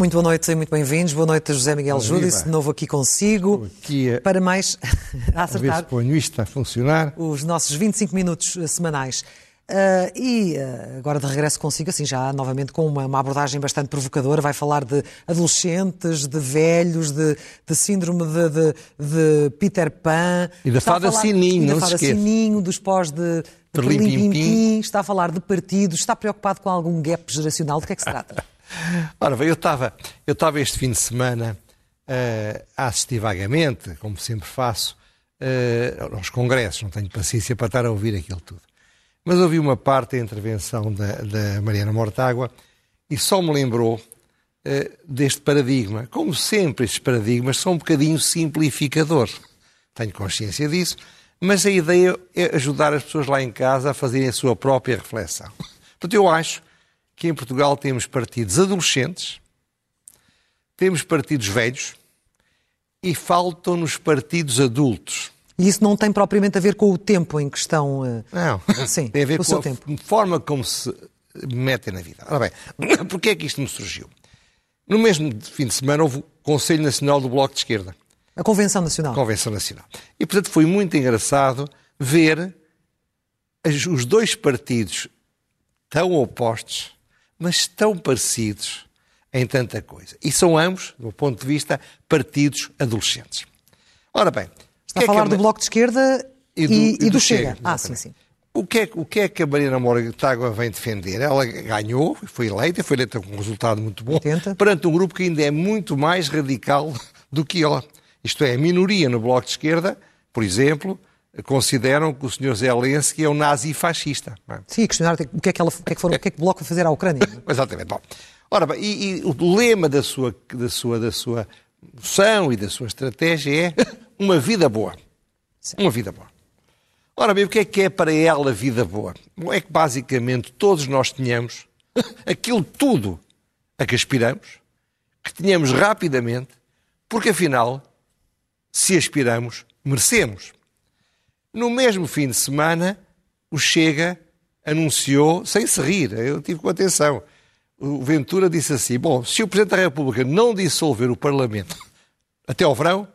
Muito boa noite e muito bem-vindos. Boa noite, José Miguel Júdice, de novo aqui consigo. Aqui a, para mais a acertar a ver se ponho isto a funcionar. os nossos 25 minutos semanais. Uh, e uh, agora de regresso consigo, assim, já novamente com uma, uma, abordagem bastante provocadora, vai falar de adolescentes, de velhos, de, de síndrome de, de, de, Peter Pan. E da fada Sininho, não da fada Sininho, dos pós de, de Perlim Está a falar de partidos, está preocupado com algum gap geracional, de que é que se trata? Ora bem, eu estava eu este fim de semana uh, a assistir vagamente, como sempre faço, aos congressos, não tenho paciência para estar a ouvir aquilo tudo. Mas ouvi uma parte da intervenção da, da Mariana Mortágua e só me lembrou uh, deste paradigma. Como sempre, estes paradigmas são um bocadinho simplificadores. Tenho consciência disso, mas a ideia é ajudar as pessoas lá em casa a fazerem a sua própria reflexão. Portanto, eu acho que em Portugal temos partidos adolescentes, temos partidos velhos e faltam-nos partidos adultos. E isso não tem propriamente a ver com o tempo em questão. Eh, não, Sim, tem a ver com, com a tempo. forma como se metem na vida. Ora bem, porquê é que isto me surgiu? No mesmo fim de semana houve o Conselho Nacional do Bloco de Esquerda. A Convenção Nacional. A Convenção Nacional. E, portanto, foi muito engraçado ver os dois partidos tão opostos mas tão parecidos em tanta coisa. E são ambos, do ponto de vista, partidos adolescentes. Ora bem. Está a falar é do Bloco de Esquerda e do, e, e do Chega. Chega. Ah, sim, sim. O que, é, o que é que a Marina Mortágua vem defender? Ela ganhou, foi eleita, foi eleita com um resultado muito bom, 80. perante um grupo que ainda é muito mais radical do que ela. Isto é, a minoria no Bloco de Esquerda, por exemplo, consideram que o Sr. Zelensky é um nazi fascista. É? Sim, questionar o que é que, ela, o que, é que, foram, o que, é que o Bloco vai fazer à Ucrânia. Exatamente. Bom, ora bem, e, e, o lema da sua, da sua, da sua moção e da sua estratégia é uma vida boa. Sim. Uma vida boa. Ora bem, o que é que é para ela vida boa? É que basicamente todos nós tenhamos aquilo tudo a que aspiramos, que tenhamos rapidamente, porque afinal, se aspiramos, merecemos. No mesmo fim de semana, o Chega anunciou, sem se rir, eu tive com atenção, o Ventura disse assim: Bom, se o Presidente da República não dissolver o Parlamento até ao verão,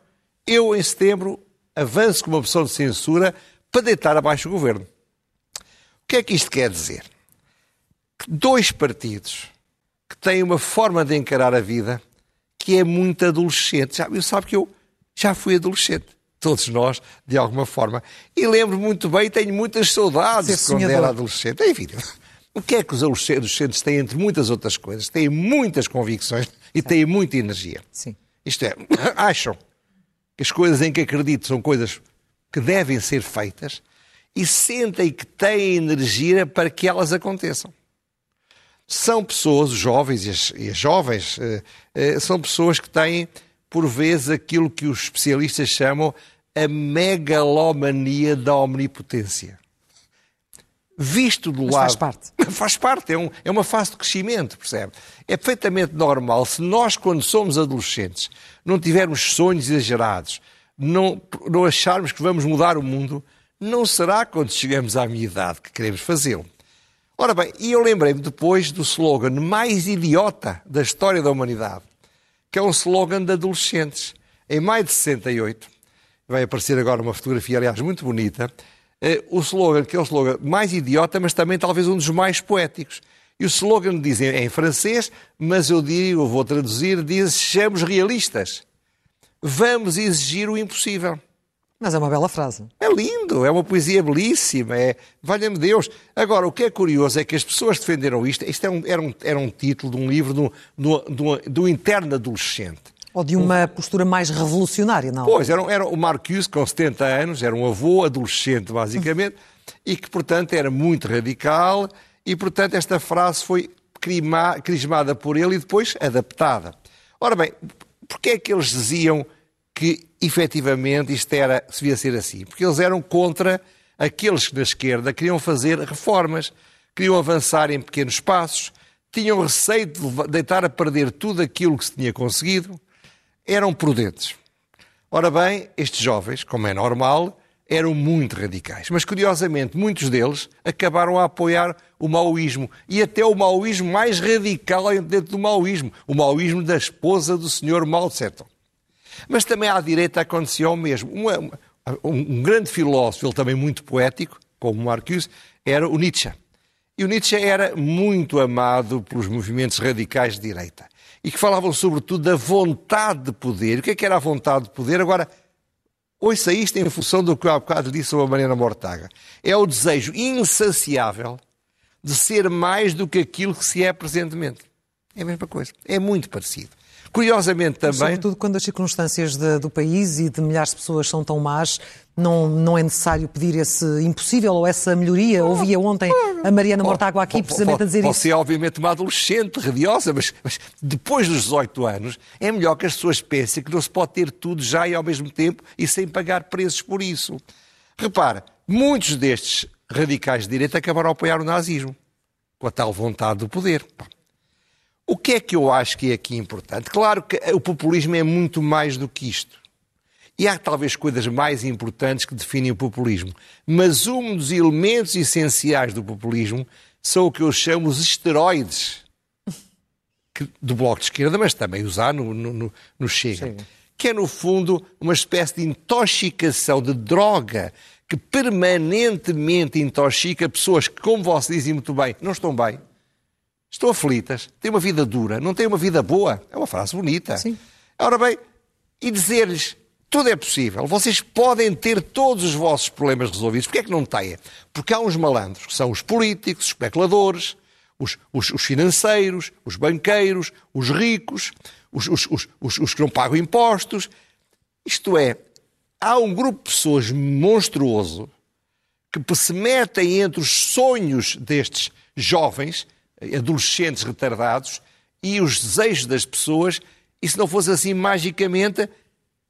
eu em setembro avanço com uma moção de censura para deitar abaixo o governo. O que é que isto quer dizer? Que dois partidos que têm uma forma de encarar a vida que é muito adolescente. Já, eu sabe que eu já fui adolescente todos nós, de alguma forma. E lembro muito bem, tenho muitas saudades de quando era adolescente. É evidente. O que é que os adolescentes têm, entre muitas outras coisas? Têm muitas convicções e têm muita energia. Sim. Isto é, acham que as coisas em que acreditam são coisas que devem ser feitas e sentem que têm energia para que elas aconteçam. São pessoas, os jovens e as, e as jovens, eh, eh, são pessoas que têm, por vezes, aquilo que os especialistas chamam a megalomania da omnipotência. Visto do Mas lado. Faz parte. Faz parte, é, um, é uma fase de crescimento, percebe? É perfeitamente normal se nós, quando somos adolescentes, não tivermos sonhos exagerados, não, não acharmos que vamos mudar o mundo, não será quando chegamos à minha idade que queremos fazê-lo. Ora bem, e eu lembrei-me depois do slogan mais idiota da história da humanidade, que é um slogan de adolescentes. Em maio de 68, vai aparecer agora uma fotografia, aliás, muito bonita, o slogan, que é o slogan mais idiota, mas também talvez um dos mais poéticos. E o slogan diz em francês, mas eu digo, eu vou traduzir, diz: sejamos realistas. Vamos exigir o impossível. Mas é uma bela frase. É lindo, é uma poesia belíssima, é... valha-me Deus. Agora, o que é curioso é que as pessoas defenderam isto, isto era um, era um, era um título de um livro do, do, do, do interno adolescente. Ou de uma postura mais revolucionária, não? Pois, era, era o Marcuse, com 70 anos, era um avô adolescente, basicamente, e que, portanto, era muito radical, e, portanto, esta frase foi crima, crismada por ele e depois adaptada. Ora bem, porquê é que eles diziam que, efetivamente, isto era, se devia ser assim? Porque eles eram contra aqueles que, na esquerda, queriam fazer reformas, queriam avançar em pequenos passos, tinham receio de deitar a perder tudo aquilo que se tinha conseguido, eram prudentes. Ora bem, estes jovens, como é normal, eram muito radicais. Mas, curiosamente, muitos deles acabaram a apoiar o maoísmo. E até o maoísmo mais radical dentro do maoísmo. O maoísmo da esposa do senhor Mao Tse-tung. Mas também à direita aconteceu o mesmo. Um, um, grande filósofo, ele também muito poético, como Marcuse, era o Nietzsche. E o Nietzsche era muito amado pelos movimentos radicais de direita. E que falavam sobretudo da vontade de poder. O que é que era a vontade de poder? Agora, ouça isto em função do que eu há bocado disse sobre a Mariana Mortaga. É o desejo insaciável de ser mais do que aquilo que se é presentemente. É a mesma coisa. É muito parecido. Curiosamente também. Sobretudo quando as circunstâncias de, do país e de milhares de pessoas são tão más, não, não é necessário pedir esse impossível ou essa melhoria. Ouvia ontem a Mariana Mortágua aqui precisamente a dizer isso. Você é obviamente uma adolescente radiosa, mas, mas, depois dos 18 anos é melhor que as pessoas pensem que não se pode ter tudo já e ao mesmo tempo e sem pagar preços por isso. Repara, muitos destes radicais de direita acabaram a apoiar o nazismo, com a tal vontade do poder. O que é que eu acho que é aqui importante? Claro que o populismo é muito mais do que isto. E há talvez coisas mais importantes que definem o populismo. Mas um dos elementos essenciais do populismo são o que eu chamo os esteroides do Bloco de Esquerda, mas também usar no, no, no Chega. Sim. Que é, no fundo, uma espécie de intoxicação de droga que permanentemente intoxica pessoas que, como você dizem muito bem, não estão bem estão aflitas, têm uma vida dura, não têm uma vida boa. É uma frase bonita. Sim. Ora bem, e dizer-lhes tudo é possível, vocês podem ter todos os vossos problemas resolvidos. Porquê é que não têm? Porque há uns malandros, que são os políticos, os especuladores, os, os, os financeiros, os banqueiros, os ricos, os, os que não pagam impostos. Isto é, há um grupo de pessoas monstruoso que se metem entre os sonhos destes jovens adolescentes retardados e os desejos das pessoas, e se não fosse assim magicamente,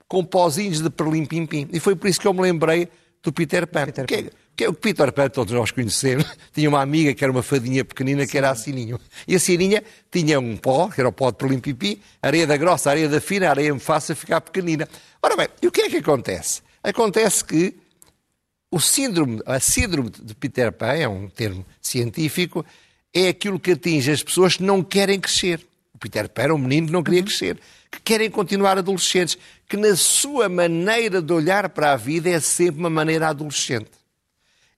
com pozinhos de perlim-pim-pim. E foi por isso que eu me lembrei do Peter Pan. Peter Pan. Que, que, é o Peter Pan todos nós conhecemos. Tinha uma amiga que era uma fadinha pequenina Sim. que era a Sininho. E a Sininha tinha um pó, que era o pó de perlim-pim-pim, areia da grossa, areia da fina, areia me faça ficar pequenina. Ora bem, e o que é que acontece? Acontece que o síndrome, a síndrome de Peter Pan, é um termo científico, é aquilo que atinge as pessoas que não querem crescer. O Peter Pan era um menino que não queria crescer, que querem continuar adolescentes, que na sua maneira de olhar para a vida é sempre uma maneira adolescente.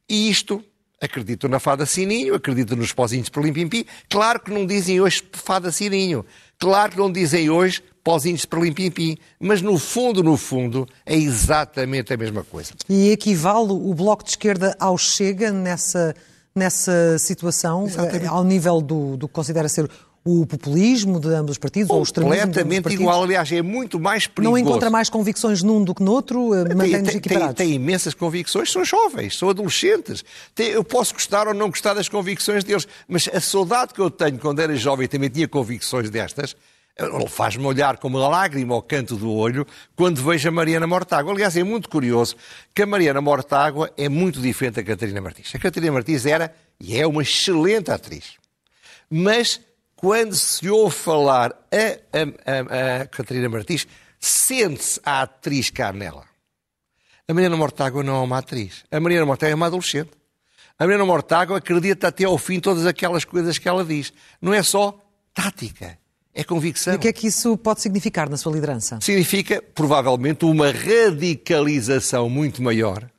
E isto, acredito na fada Sininho, acredito nos pozinhos para limpim claro que não dizem hoje fada Sininho, claro que não dizem hoje pozinhos para limpim mas no fundo, no fundo, é exatamente a mesma coisa. E equivale o Bloco de Esquerda ao Chega nessa nessa situação, Exatamente. Ao nível do, do que considera ser o populismo de ambos os partidos ou o extremismo Completamente igual, aliás, é muito mais perigoso. Não encontra mais convicções num do que no outro, eh, mantém-nos equiparados? Tem, tem, imensas convicções, são jovens, são adolescentes. Tem, eu posso gostar ou não gostar das convicções deles, mas a saudade que eu tenho quando era jovem e também tinha convicções destas, faz-me olhar com uma lágrima ao canto do olho quando vejo a Mariana Mortágua. Aliás, é muito curioso que a Mariana Mortágua é muito diferente da Catarina Martins. A Catarina Martins era e é uma excelente atriz. Mas quando se ouve falar a, a, a, a Catarina Martins, sente-se a atriz cá nela. A Mariana Mortágua não é uma atriz. A Mariana Mortágua é uma adolescente. A Mariana Mortágua acredita até ao fim todas aquelas coisas que ela diz. Não é só tática é convicção. E o que é que isso pode significar na sua liderança? Significa, provavelmente, uma radicalização muito maior,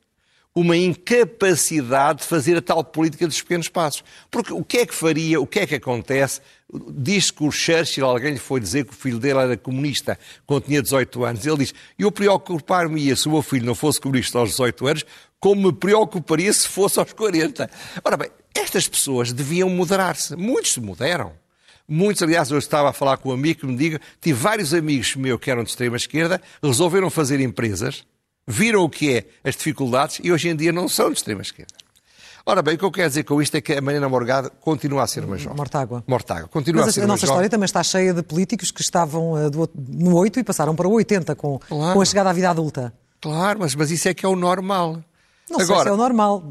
uma incapacidade de fazer a tal política dos pequenos passos. Porque o que é que faria, o que é que acontece? Diz que o Churchill, alguém lhe foi dizer que o filho dele era comunista quando tinha 18 anos. Ele diz: Eu preocupar-me-ia se o meu filho não fosse comunista aos 18 anos, como me preocuparia se fosse aos 40. Ora bem, estas pessoas deviam moderar-se. Muitos se moderam. Muitos, aliás, eu estava a falar com um amigo que me diga, tive vários amigos meus que eram de extrema-esquerda, resolveram fazer empresas, viram o que é as dificuldades e hoje em dia não são de extrema-esquerda. Ora bem, o que eu quero dizer com isto é que a Mariana Morgado continua a ser uma jovem. Mortágua. Mortágua. Continua Mas a ser a nossa jovem. história também está cheia de políticos que estavam do, no 8 e passaram para o 80 com, claro. com a chegada à vida adulta. Claro, mas, mas isso é que é o normal. Não Agora, sei se é o normal.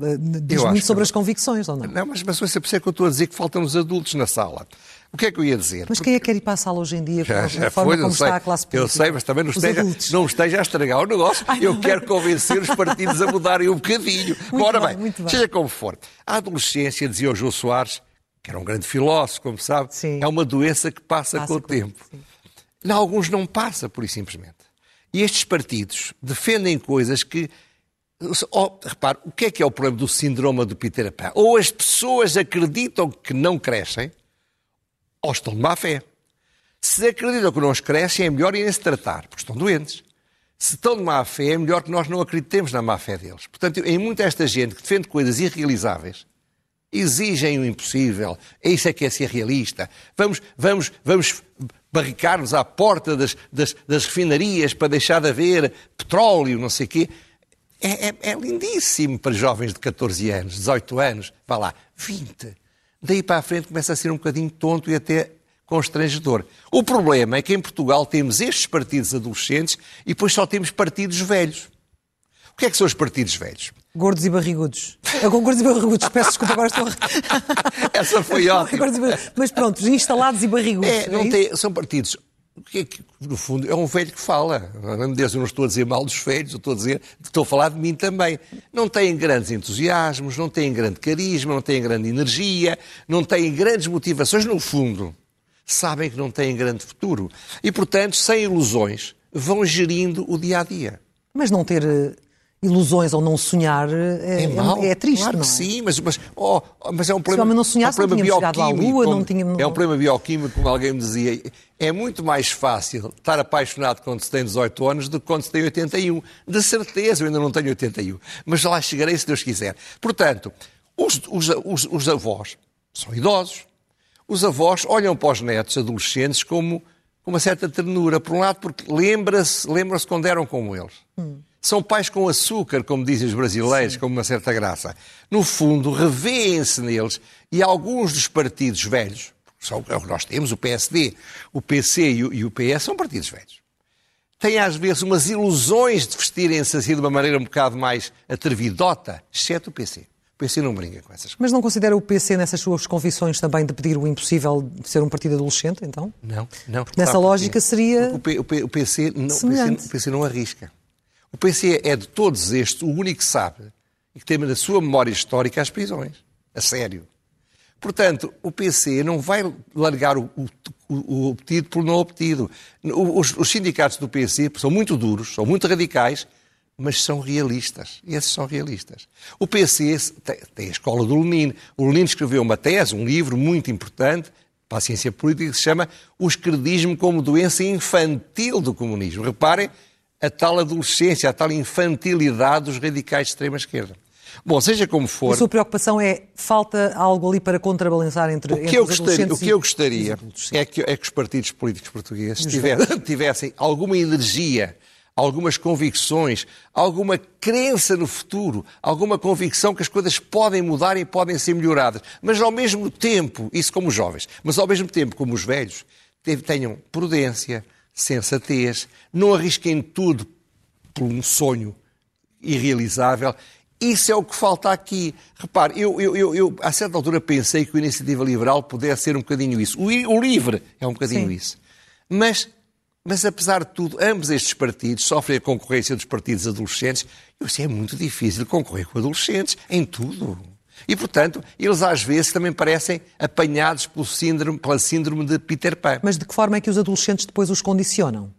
Diz muito sobre as convicções, ou não? Não, mas, mas por isso é que eu estou a dizer que faltam os adultos na sala. O que é que eu ia dizer? Mas quem é que quer ir para a sala hoje em dia? Já, já forma foi, como sei, está a classe política? Eu sei, mas também não esteja, não esteja a estragar o negócio. Ai, eu quero convencer os partidos a mudarem um bocadinho. Muito Ora bem, bem, bem, seja como for. A adolescência, dizia o João Soares, que era um grande filósofo, como sabe, sim. é uma doença que passa, passa com o tempo. Em alguns não passa, por e simplesmente. E estes partidos defendem coisas que Oh, repare, o que é que é o problema do síndrome do Peter Pan? Ou as pessoas acreditam que não crescem, ou estão de má fé. Se acreditam que não os crescem, é melhor irem-se tratar, porque estão doentes. Se estão de má fé, é melhor que nós não acreditemos na má fé deles. Portanto, em muita esta gente que defende coisas irrealizáveis, exigem o impossível, isso é que é ser realista. Vamos, vamos, vamos barricar-nos à porta das, das, das refinarias para deixar de haver petróleo, não sei o quê. É, é, é, lindíssimo para jovens de 14 anos, 18 anos, vá lá, 20. Daí para a frente começa a ser um bocadinho tonto e até constrangedor. O problema é que em Portugal temos estes partidos adolescentes e depois só temos partidos velhos. O que é que são os partidos velhos? Gordos e barrigudos. Eu com gordos e barrigudos, peço desculpa, agora estou. Essa foi ótima. Mas pronto, instalados e barrigudos. É, não é tem, são partidos que, que, no fundo, é um velho que fala. Meu Deus, eu não estou a dizer mal dos velhos, eu estou a dizer, estou a falar de mim também. Não têm grandes entusiasmos, não têm grande carisma, não têm grande energia, não têm grandes motivações, no fundo. Sabem que não têm grande futuro. E, portanto, sem ilusões, vão gerindo o dia a dia. Mas não ter eh, ilusões ou não sonhar é, é, mau, é, é triste, claro não é? sim, mas, mas, oh, mas é um problema, Se não sonhasse, é um problema não à Lua, como, não tinha... É um problema bioquímico, como alguém me dizia. É muito mais fácil estar apaixonado quando se tem 18 anos do que quando se tem 81. De certeza, eu ainda não tenho 81. Mas lá chegarei se Deus quiser. Portanto, os, os, os, os avós são idosos. Os avós olham para os netos adolescentes como com uma certa ternura. Por um lado, porque lembra-se lembra quando eram como eles. Hum. São pais com açúcar, como dizem os brasileiros, Sim. com uma certa graça. No fundo, revêem-se neles e alguns dos partidos velhos, são é o que nós temos, o PSD, o PC e o PS, são partidos velhos. Têm às vezes umas ilusões de vestirem-se assim de uma maneira um bocado mais atrevidota, exceto o PC. O PC não brinca com essas coisas. Mas não considera o PC nessas suas confissões também de pedir o impossível de ser um partido adolescente, então? Não, não. Nessa lógica seria. O, P, o, P, o, PC não, o, PC, o PC não arrisca. O PC é de todos estes o único que sabe e que tem na sua memória histórica as prisões. A sério. Portanto, o PC não vai largar o, o, o obtido por não obtido. Os, os, sindicatos do PC são muito duros, são muito radicais, mas são realistas. Esses são realistas. O PC tem, a escola do Lenin. O Lenin escreveu uma tese, um livro muito importante para a ciência política, que se chama O Esquerdismo como Doença Infantil do Comunismo. Reparem a tal adolescência, a tal infantilidade dos radicais de extrema-esquerda. Bom, seja como for. A sua preocupação é falta algo ali para contrabalançar entre, o que eu gostaria, O que eu gostaria é que, é que os partidos políticos portugueses tivessem, tivessem alguma energia, algumas convicções, alguma crença no futuro, alguma convicção que as coisas podem mudar e podem ser melhoradas. Mas ao mesmo tempo, isso como os jovens, mas ao mesmo tempo como os velhos, tenham prudência, sensatez, não arrisquem tudo por um sonho irrealizável. Isso é o que falta aqui. Repare, eu, eu, eu, eu a certa altura pensei que a iniciativa liberal pudesse ser um bocadinho isso. O, o livre é um bocadinho Sim. isso. Mas, mas, apesar de tudo, ambos estes partidos sofrem a concorrência dos partidos adolescentes. Eu sei, é muito difícil concorrer com adolescentes em tudo. E, portanto, eles às vezes também parecem apanhados pelo síndrome, pela síndrome de Peter Pan. Mas de que forma é que os adolescentes depois os condicionam?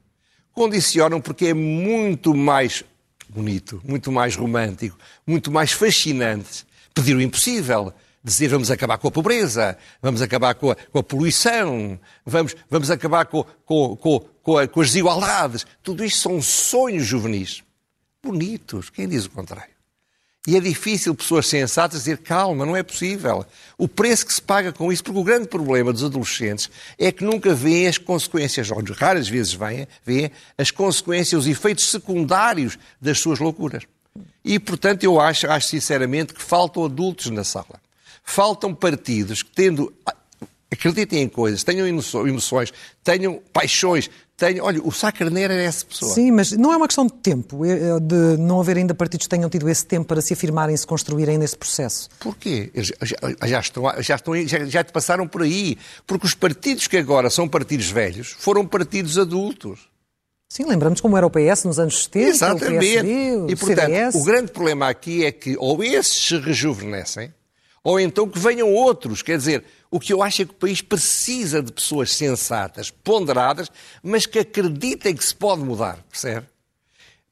Condicionam porque é muito mais bonito, muito mais romântico, muito mais fascinante pedir o impossível. Dizer vamos acabar com a pobreza, vamos acabar com a, com a poluição, vamos, vamos acabar com, com, com, a, com as desigualdades. Tudo isto são sonhos juvenis. Bonitos. Quem diz o contrário? E é difícil pessoas sensatas dizer calma, não é possível. O preço que se paga com isso, porque o grande problema dos adolescentes é que nunca veem as consequências, ou raras vezes veem, as consequências, os efeitos secundários das suas loucuras. E, portanto, eu acho, acho sinceramente que faltam adultos na sala. Faltam partidos que, tendo acreditem em coisas, tenham emoções, tenham paixões, tenham. Olha, o Sá Carneiro era essa pessoa. Sim, mas não é uma questão de tempo, é, é de não haver ainda partidos que tenham tido esse tempo para se afirmarem, se construírem nesse processo. Porquê? Já, já, estão, já, estão, já, já te passaram por aí. Porque os partidos que agora são partidos velhos foram partidos adultos. Sim, lembramos como era o PS nos anos 70, Exatamente. o PSD, o e, portanto, CDS. o grande problema aqui é que ou esses se rejuvenescem, ou então que venham outros. Quer dizer, o que eu acho é que o país precisa de pessoas sensatas, ponderadas, mas que acreditem que se pode mudar, percebe?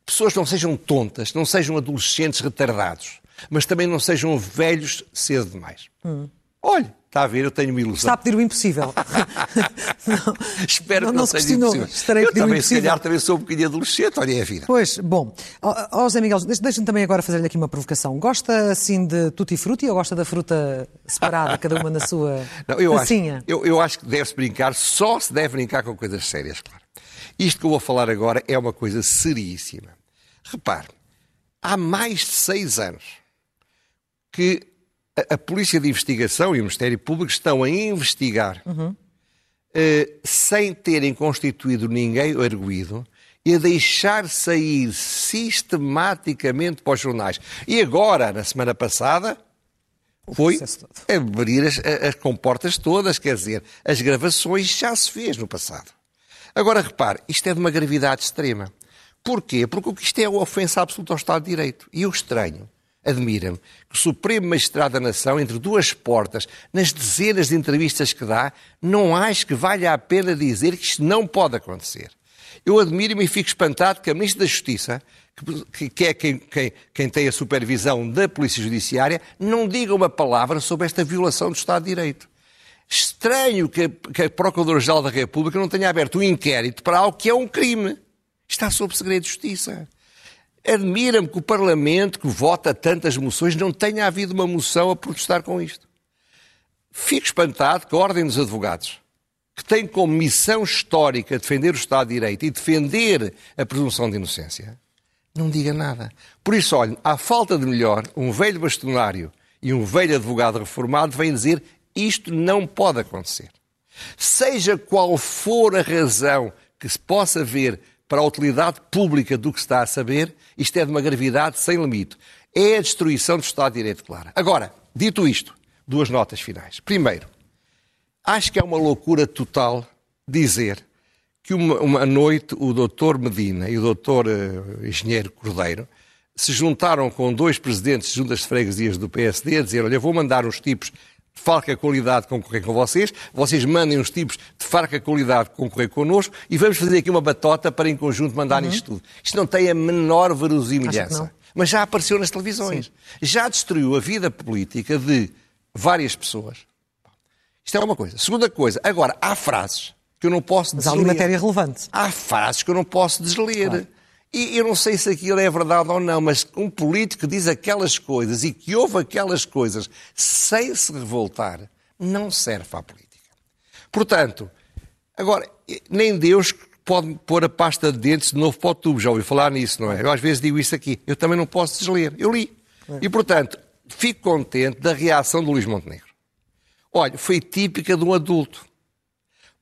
Pessoas que não sejam tontas, não sejam adolescentes retardados, mas também não sejam velhos cedo demais. Hum. Olhe, Está a ver, eu tenho uma ilusão. Está a pedir o impossível. não, Espero não, que não, não seja impossível. Estarei eu também, se calhar, também sou um bocadinho adolescente, olha, é a vida. Pois, bom. Ó oh, José Miguel, deixa-me também agora fazer-lhe aqui uma provocação. Gosta, assim, de tutti-frutti ou gosta da fruta separada, cada uma na sua não, eu tacinha? Acho, eu, eu acho que deve-se brincar, só se deve brincar com coisas sérias, claro. Isto que eu vou falar agora é uma coisa seríssima. Repare, há mais de seis anos que a, a Polícia de Investigação e o Ministério Público estão a investigar uhum. uh, sem terem constituído ninguém arguído e a deixar sair sistematicamente para os jornais. E agora, na semana passada, foi abrir as, as comportas todas, quer dizer, as gravações já se fez no passado. Agora repare, isto é de uma gravidade extrema. Porquê? Porque isto é uma ofensa absoluta ao Estado de Direito. E eu estranho admira-me que o Supremo Magistrado da Nação, entre duas portas, nas dezenas de entrevistas que dá, não acho que valha a pena dizer que isto não pode acontecer. Eu admiro-me e fico espantado que a Ministra da Justiça, que, que é quem, quem, quem, tem a supervisão da Polícia Judiciária, não diga uma palavra sobre esta violação do Estado de Direito. Estranho que que a Procuradora-Geral da República não tenha aberto um inquérito para algo que é um crime. Está sob segredo de justiça. Admira-me que o Parlamento, que vota tantas moções, não tenha havido uma moção a protestar com isto. Fico espantado que a Ordem dos Advogados, que tem como missão histórica defender o Estado de Direito e defender a presunção de inocência, não diga nada. Por isso, olhem, à falta de melhor, um velho bastonário e um velho advogado reformado vêm dizer isto não pode acontecer. Seja qual for a razão que se possa ver para a utilidade pública do que está a saber, isto é de uma gravidade sem limite. É a destruição do Estado de Direito, claro. Agora, dito isto, duas notas finais. Primeiro, acho que é uma loucura total dizer que uma, uma noite o doutor Medina e o doutor uh, engenheiro Cordeiro se juntaram com dois presidentes de juntas de freguesias do PSD a dizer, olha, vou mandar uns tipos farca qualidade concorrer com vocês, vocês mandem uns tipos de farca qualidade concorrer connosco e vamos fazer aqui uma batota para em conjunto mandar uhum. isto tudo. Isto não tem a menor verosimilhança. Mas já apareceu nas televisões. Sim. Já destruiu a vida política de várias pessoas. Isto é uma coisa. Segunda coisa, agora, há frases que eu não posso desler. Mas há ali matéria relevante. Há frases que eu não posso desler. Claro. E eu não sei se aquilo é verdade ou não, mas um político que diz aquelas coisas e que ouve aquelas coisas sem se revoltar, não serve à política. Portanto, agora, nem Deus pode pôr a pasta de dentes de novo para o tubo. Já ouvi falar nisso, não é? Eu às vezes digo isso aqui. Eu também não posso desler. Eu li. É. E, portanto, fico contente da reação do Luís Montenegro. Olha, foi típica de um adulto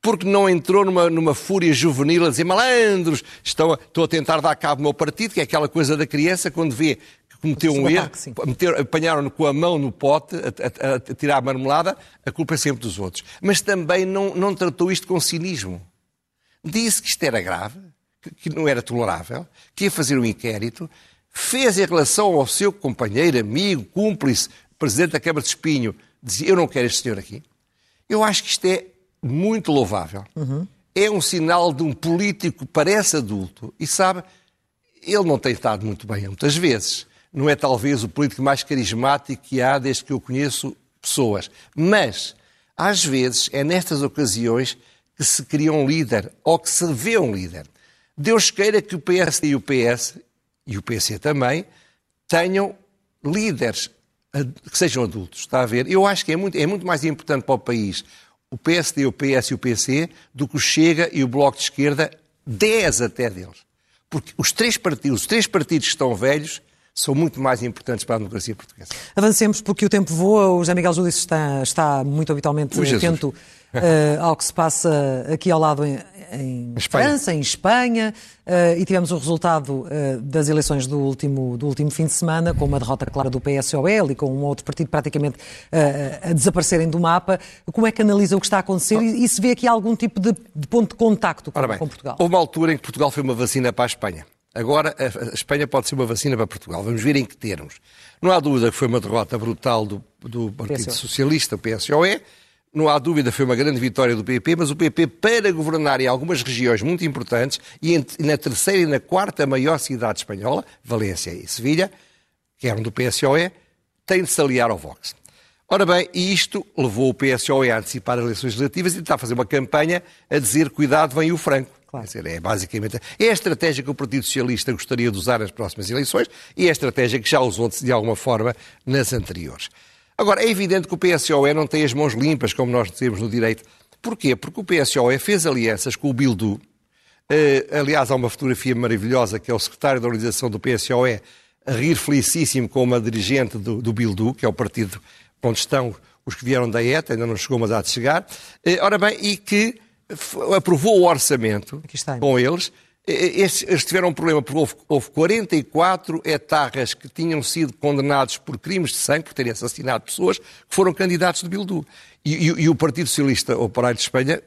porque não entrou numa, numa fúria juvenil a dizer malandros, estão a, estou a tentar dar cabo do meu partido, que é aquela coisa da criança quando vê que cometeu um erro, apanharam-no com a mão no pote a, a, a, tirar a marmelada, a culpa é sempre dos outros. Mas também não, não tratou isto com cinismo. Disse que isto era grave, que, que não era tolerável, que ia fazer um inquérito, fez em relação ao seu companheiro, amigo, cúmplice, presidente da Câmara de Espinho, dizia, eu não quero este senhor aqui. Eu acho que isto é muito louvável. Uhum. É um sinal de um político que parece adulto e sabe, ele não tem estado muito bem muitas vezes. Não é talvez o político mais carismático que há desde que eu conheço pessoas. Mas, às vezes, é nestas ocasiões que se cria um líder ou que se vê um líder. Deus queira que o PS e o PS, e o PC também, tenham líderes que sejam adultos, está a ver? Eu acho que é muito, é muito mais importante para o país o PSD, o PS e o PC do que o Chega e o Bloco de Esquerda, 10 até deles. Porque os três partidos, os três partidos que estão velhos, são muito mais importantes para a democracia portuguesa. Avancemos, porque o tempo voa. O José Miguel Júlio está, está muito habitualmente atento uh, ao que se passa aqui ao lado em, em França, em Espanha, uh, e tivemos o resultado uh, das eleições do último, do último fim de semana, com uma derrota clara do PSOL e com um outro partido praticamente a desaparecerem do mapa. Como é que analisa o que está a acontecer e, e se vê aqui algum tipo de, de ponto de contacto com, bem, com Portugal? Houve uma altura em que Portugal foi uma vacina para a Espanha. Agora, a Espanha pode ser uma vacina para Portugal. Vamos ver em que termos. Não há dúvida que foi uma derrota brutal do, do Partido PSOE. Socialista, o PSOE. Não há dúvida que foi uma grande vitória do PP, mas o PP, para governar em algumas regiões muito importantes, e na terceira e na quarta maior cidade espanhola, Valência e Sevilha, que eram do PSOE, tem de se aliar ao Vox. Ora bem, e isto levou o PSOE a antecipar as eleições legislativas e está a fazer uma campanha a dizer cuidado, vem o Franco. Claro. Dizer, é basicamente é a estratégia que o Partido Socialista gostaria de usar nas próximas eleições e é a estratégia que já usou de alguma forma nas anteriores. Agora, é evidente que o PSOE não tem as mãos limpas, como nós dizemos no direito. Porquê? Porque o PSOE fez alianças com o Bildu. Uh, aliás, há uma fotografia maravilhosa que é o secretário da organização do PSOE a rir felicíssimo com uma dirigente do, do Bildu, que é o partido onde estão os que vieram da ETA, ainda não chegou, mas há de chegar. Uh, ora bem, e que aprovou o orçamento com eles. Eles tiveram um problema porque houve, houve 44 etarras que tinham sido condenados por crimes de sangue, por terem assassinado pessoas, que foram candidatos do Bildu. E, e, e o Partido Socialista Operário de Espanha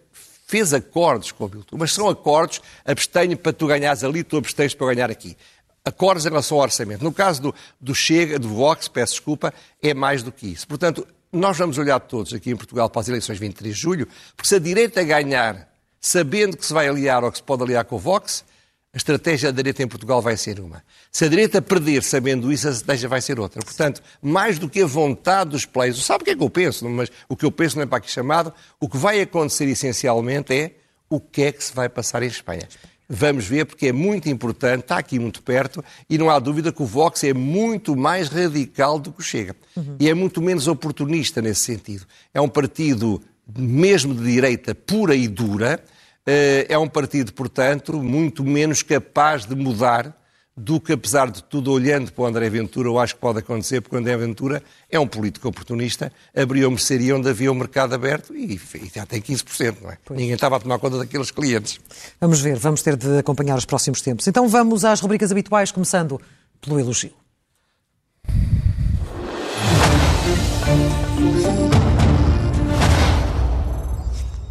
fez acordos com o Bildu. Mas são acordos, abstenho para tu ganhares ali, tu abstens para ganhar aqui. Acordos em relação ao orçamento. No caso do, do Chega, do Vox, peço desculpa, é mais do que isso. Portanto, nós vamos olhar todos aqui em Portugal para as eleições de 23 de julho, porque se a direita ganhar, sabendo que se vai aliar ou que se pode aliar com o Vox, a estratégia da direita em Portugal vai ser uma. Se a direita perder sabendo isso, a estratégia vai ser outra. Portanto, mais do que a vontade dos players, sabe o que é que eu penso, mas o que eu penso não é para aqui chamado, o que vai acontecer essencialmente é o que é que se vai passar em Espanha. Vamos ver, porque é muito importante, está aqui muito perto, e não há dúvida que o Vox é muito mais radical do que o Chega. Uhum. E é muito menos oportunista nesse sentido. É um partido mesmo de direita pura e dura, eh, é um partido, portanto, muito menos capaz de mudar do que, apesar de tudo, olhando para o André Ventura, eu acho que pode acontecer, porque o André Ventura é um político oportunista, abriu a mercearia onde havia o um mercado aberto e, e, já tem 15%, não é? Pois. Ninguém estava a tomar conta daqueles clientes. Vamos ver, vamos ter de acompanhar os próximos tempos. Então vamos às rubricas habituais, começando pelo elogio.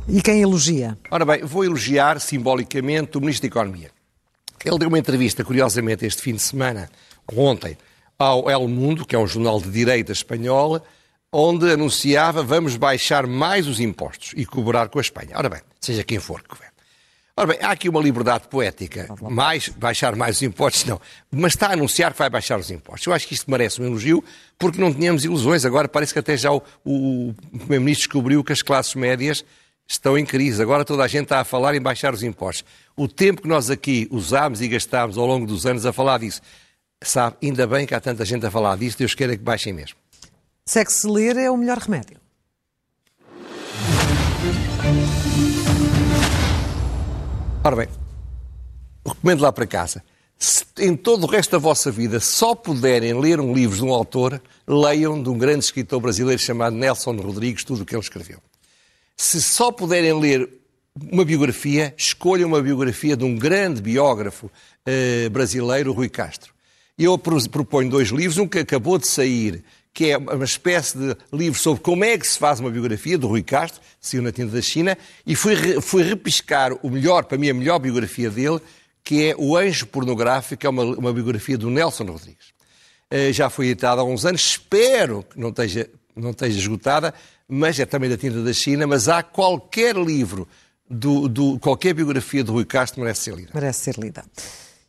E quem elogia? Ora bem, vou elogiar simbolicamente o Ministro da Economia. Ele deu uma entrevista, curiosamente, este fim de semana, ontem, ao El Mundo, que é um jornal de direita espanhola, onde anunciava vamos baixar mais os impostos e cobrar com a Espanha. Ora bem, seja quem for que governa. Ora bem, há aqui uma liberdade poética. Mais, baixar mais os impostos, não. Mas está a anunciar que vai baixar os impostos. Eu acho que isto merece um elogio, porque não tínhamos ilusões. Agora parece que até já o, o Primeiro-Ministro descobriu que as classes médias estão em crise. Agora toda a gente está a falar em baixar os impostos. O tempo que nós aqui usámos e gastámos ao longo dos anos a falar disso, sabe, ainda bem que há tanta gente a falar disso, Deus queira que baixem mesmo. Se é que se ler é o melhor remédio. Ora bem, recomendo lá para casa. Se em todo o resto da vossa vida só puderem ler um livro de um autor, leiam de um grande escritor brasileiro chamado Nelson Rodrigues, tudo o que ele escreveu se só puderem ler uma biografia, escolham uma biografia de um grande biógrafo eh, brasileiro, Rui Castro. Eu proponho dois livros, um que acabou de sair, que é uma espécie de livro sobre como é que se faz uma biografia, do Rui Castro, saiu na tinta da China, e fui, fui repiscar o melhor, para mim, a melhor biografia dele, que é O Anjo Pornográfico, que é uma, uma biografia do Nelson Rodrigues. Eh, já foi editada há uns anos, espero que não esteja, não esteja esgotada, mas é também da tinta da China, mas há qualquer livro, do, do, qualquer biografia de Rui Castro merece ser lida. Merece ser lida.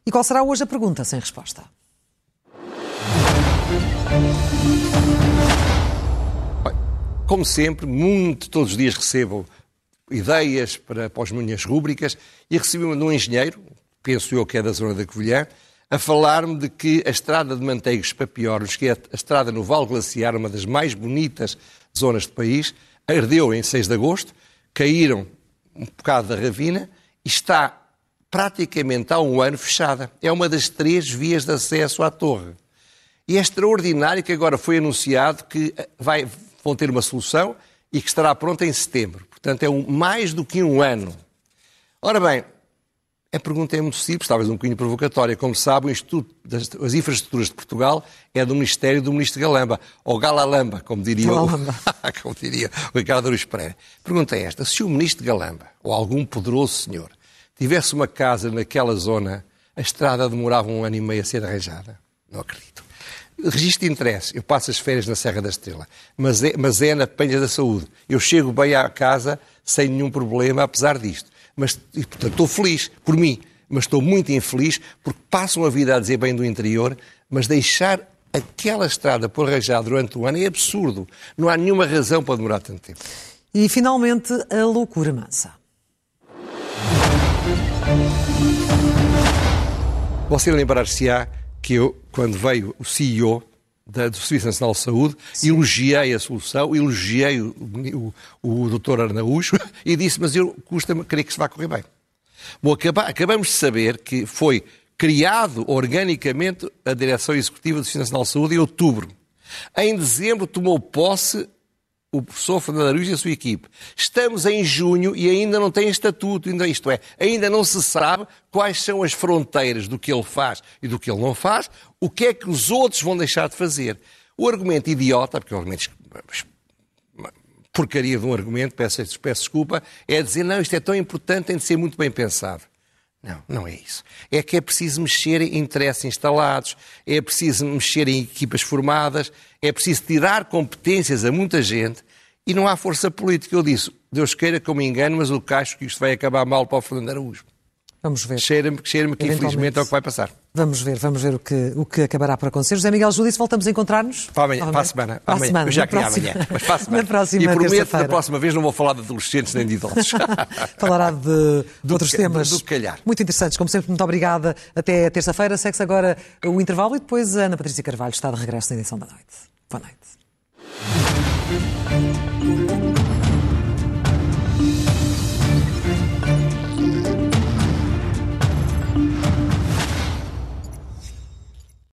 E qual será hoje a pergunta sem resposta? Como sempre, muito, todos os dias recebo ideias para, para as minhas rúbricas e recebi uma de um engenheiro, penso eu que é da zona da Covilhã, a falar-me de que a estrada de Manteigos para Piornos, que é a estrada no Val Glaciar, uma das mais bonitas zonas do país, ardeu em 6 de agosto, caíram um bocado da ravina e está praticamente há um ano fechada. É uma das três vias de acesso à torre. E é extraordinário que agora foi anunciado que eh, vai, vão ter uma solução e que estará pronta em setembro. Portanto, é um, mais do que um ano. Ora bem, a pergunta é muito simples, talvez um bocadinho provocatória. Como sabe, o Instituto das as Infraestruturas de Portugal é do Ministério do Ministro Galamba, ou Galalamba, como diria, o, como diria o Ricardo Aruz Pereira. Pergunta é esta, se o Ministro Galamba, ou algum poderoso senhor, tivesse uma casa naquela zona, a estrada demorava um ano e meio a ser arranjada? Não acredito. Registro de interesse, eu passo as férias na Serra da Estrela, mas é, mas é na Penha da Saúde. Eu chego bem à casa sem nenhum problema, apesar disto mas, e, portanto, estou feliz por mim, mas estou muito infeliz porque passam a vida a dizer bem do interior, mas deixar aquela estrada por arranjar durante o ano é absurdo. Não há nenhuma razão para demorar tanto tempo. E, finalmente, a loucura mansa. Você lembrar-se-á que eu, quando veio o CEO da, do Serviço Nacional de Saúde, Sim. elogiei a solução, elogiei o, o, o doutor Arnaújo e disse, mas eu custa-me crer que se vai correr bem. Bom, acabamos de saber que foi criado organicamente a Direção Executiva do Serviço Nacional de Saúde em outubro. Em dezembro tomou posse o professor Fernando Araújo e a sua equipe. Estamos em junho e ainda não tem estatuto, ainda, isto é, ainda não se sabe quais são as fronteiras do que ele faz e do que ele não faz, o que é que os outros vão deixar de fazer. O argumento idiota, porque o argumento porcaria de um argumento, peço, peço desculpa, é dizer, não, isto é tão importante, tem de ser muito bem pensado. Não, não é isso. É que é preciso mexer em interesses instalados, é preciso mexer em equipas formadas, é preciso tirar competências a muita gente e não há força política. Eu disse, Deus queira que eu me engane, mas eu acho que isto vai acabar mal para o Fernando Araújo. Vamos ver. Cheira-me cheira que infelizmente é o que vai passar. Vamos ver, vamos ver o que, o que acabará por acontecer. José Miguel Júdice, voltamos a encontrar-nos? Para, amanhã, para a semana. Para, a semana. Eu já queria amanhã, mas para a semana. Na próxima e prometo que da próxima vez não vou falar de adolescentes nem de idosos. Falará de, de outros temas do, do calhar. muito interessantes. Como sempre, muito obrigada. Até terça-feira. Segue-se agora o intervalo e depois a Ana Patrícia Carvalho está de regresso na edição da noite. Boa noite.